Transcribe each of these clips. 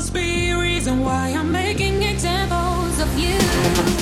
must be a reason why I'm making examples of you.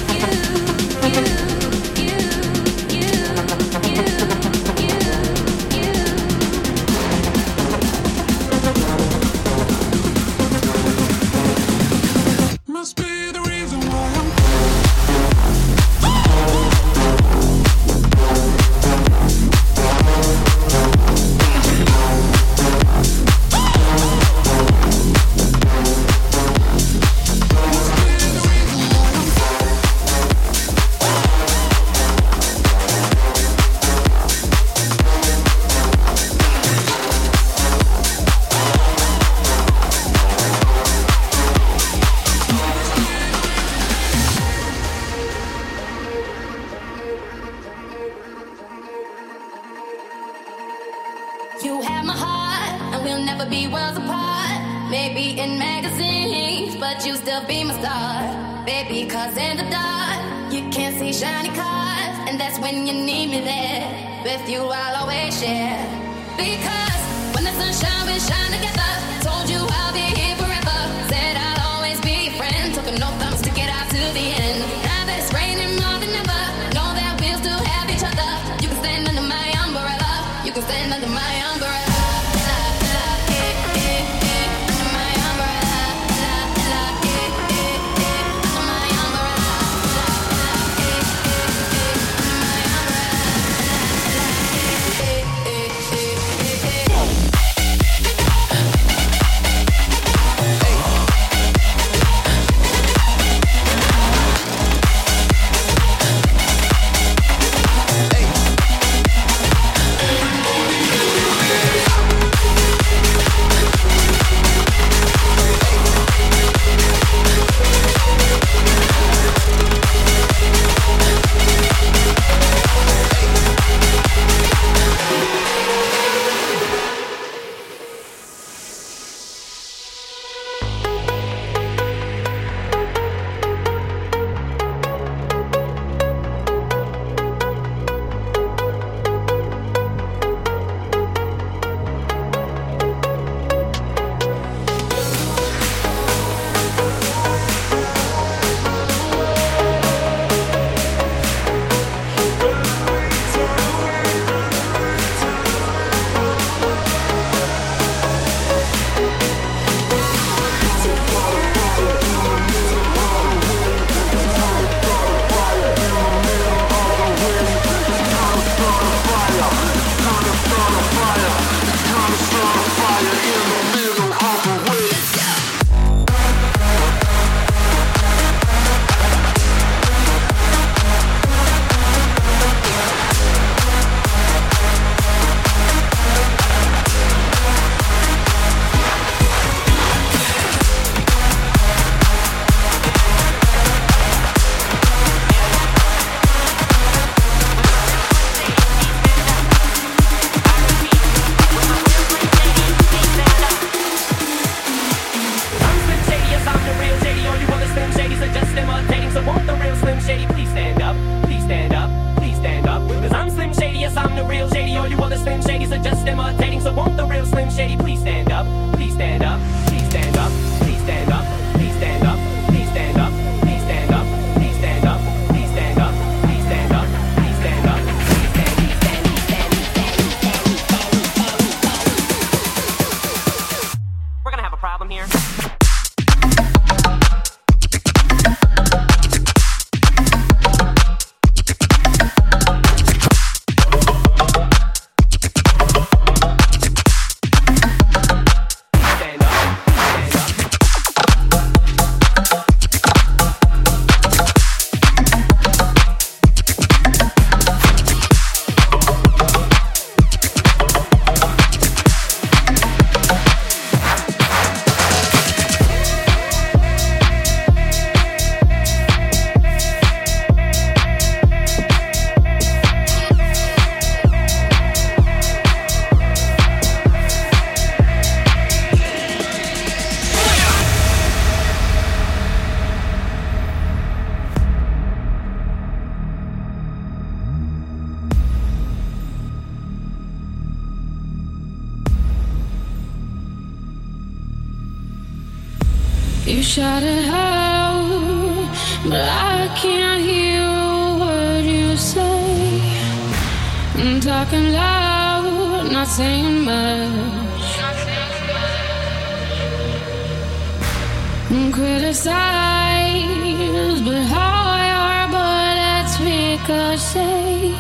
Ricochet.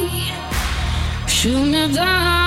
Shoot me down,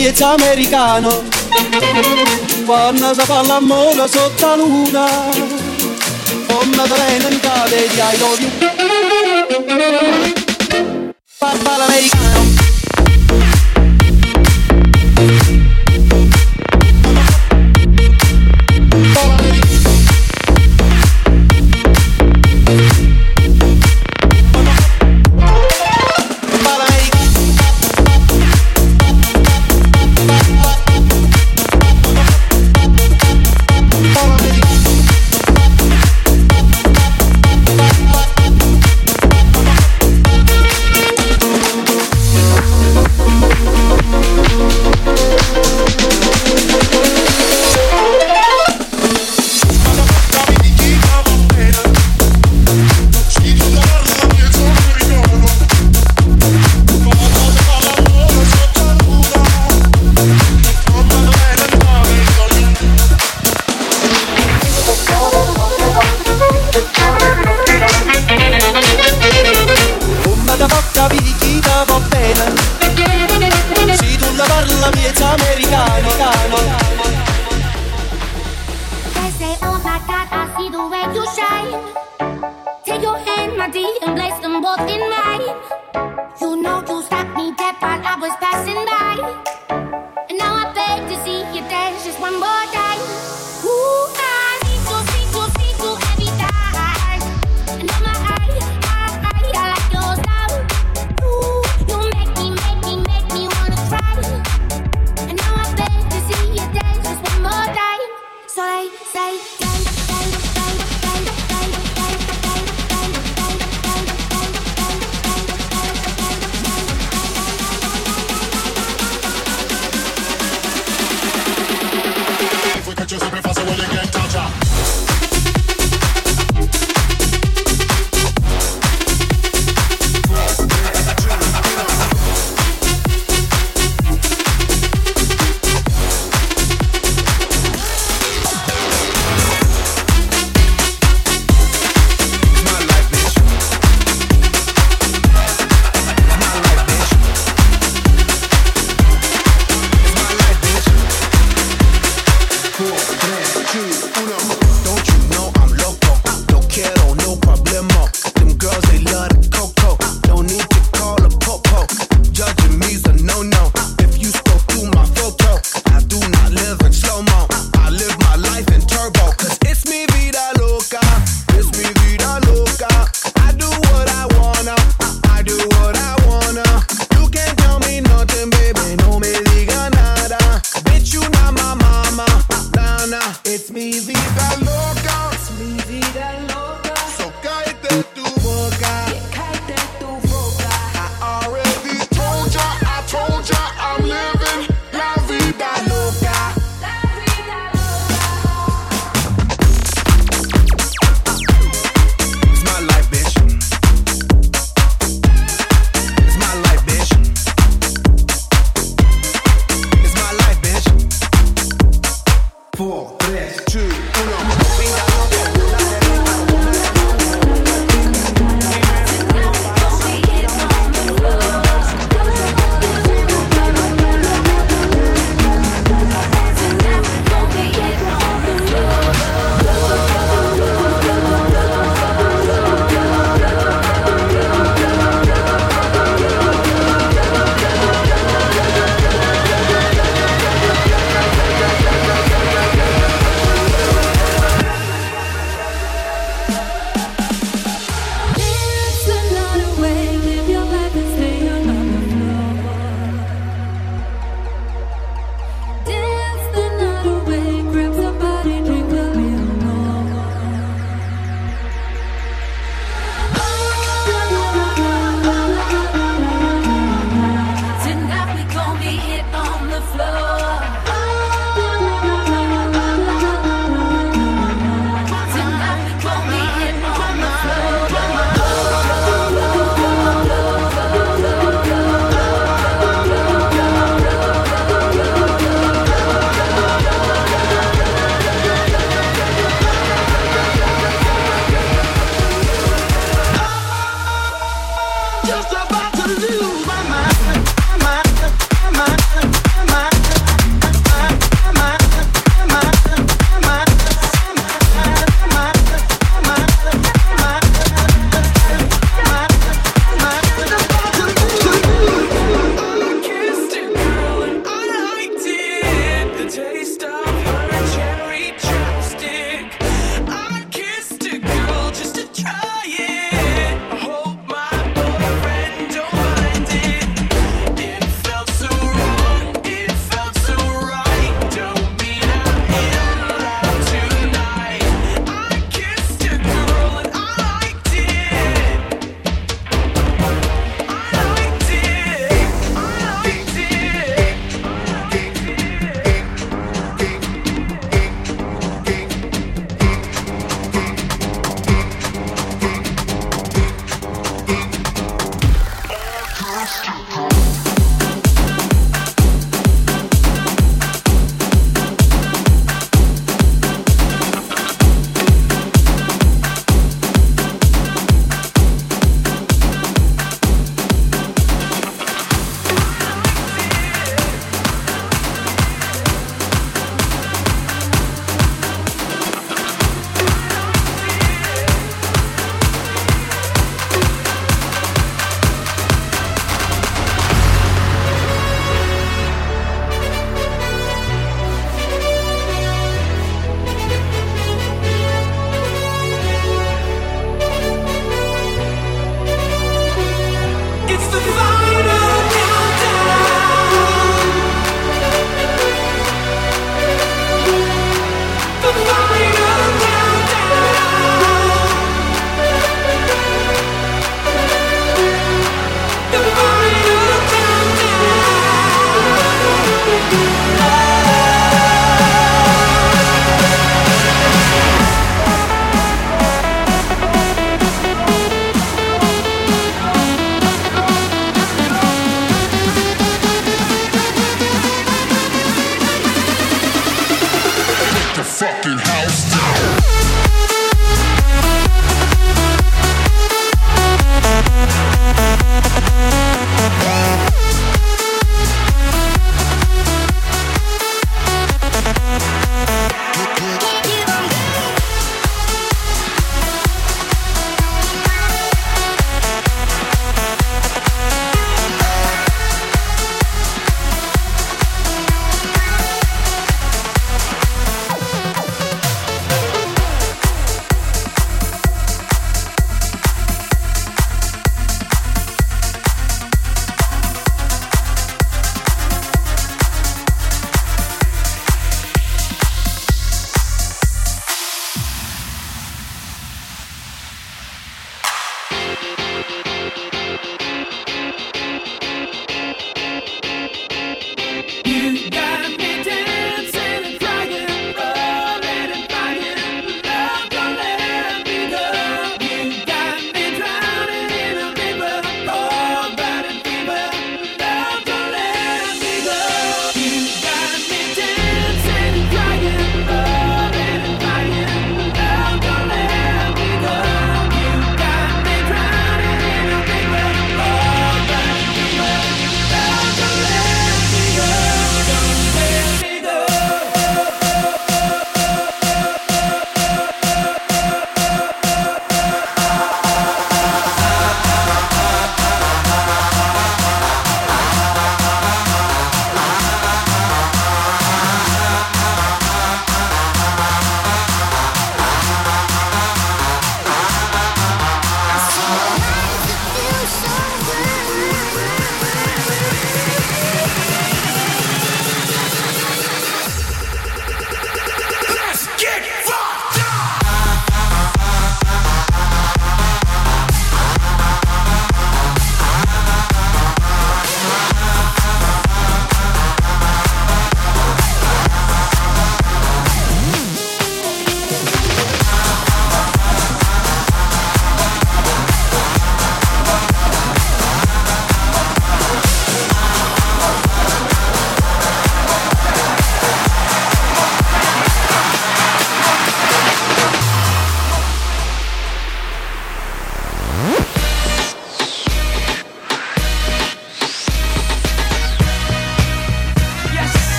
la miezza americano Quando si fa l'amore sotto la luna Come te viene in cade di I love you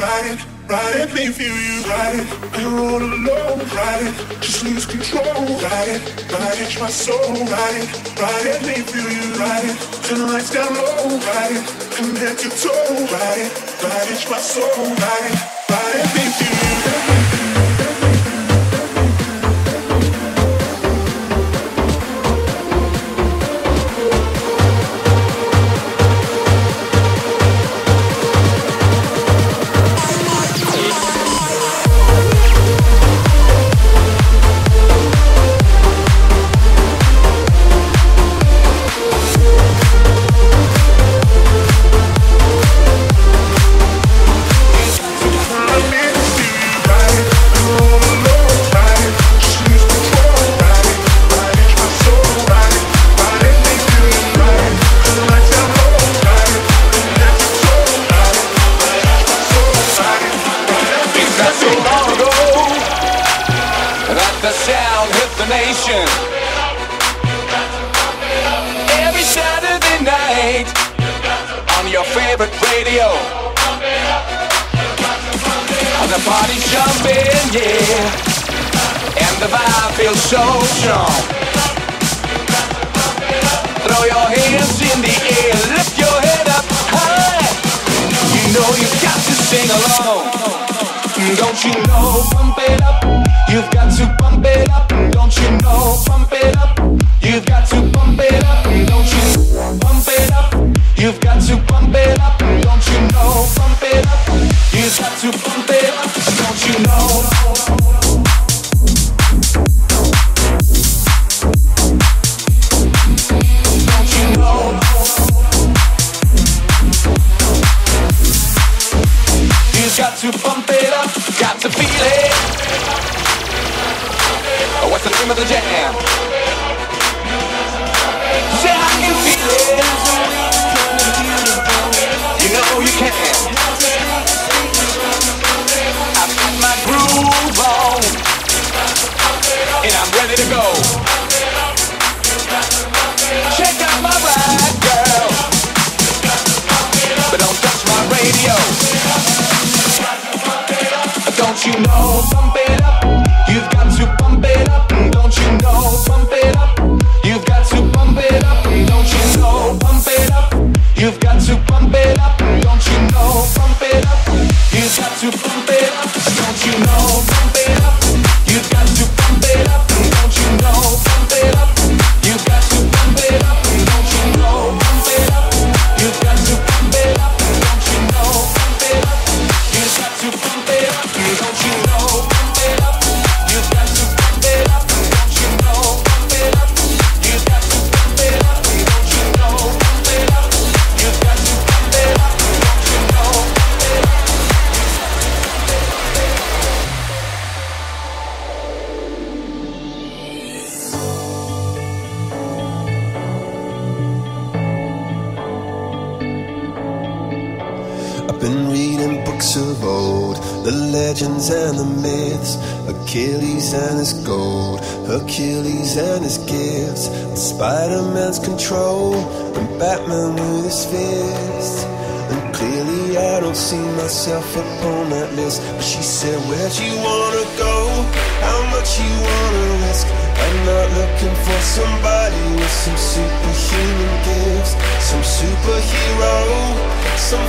Ride it, ride it, me feel you, ride it. And roll alone, ride it, just lose control, ride it, ride it, my soul, ride it, ride it, me feel you, ride it. Turn the lights down low, ride it, from head to toe, ride it, ride it, my soul, ride it, ride me feel you. Some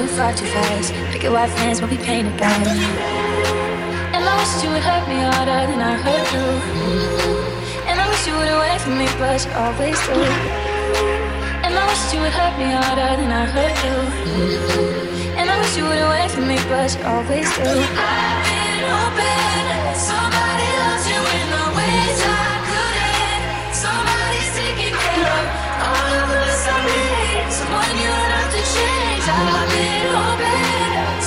too far too fast. Picket white fence will be painted black. And I wish you would hurt me harder than I hurt you. And I wish you would wait for me, but you always do. And I wish you would hurt me harder than I hurt you. And I wish you would away from me, but you always do. I've been hoping somebody loves you in the ways I couldn't. Somebody's taking care of all of us I need. Someone you I've been hoping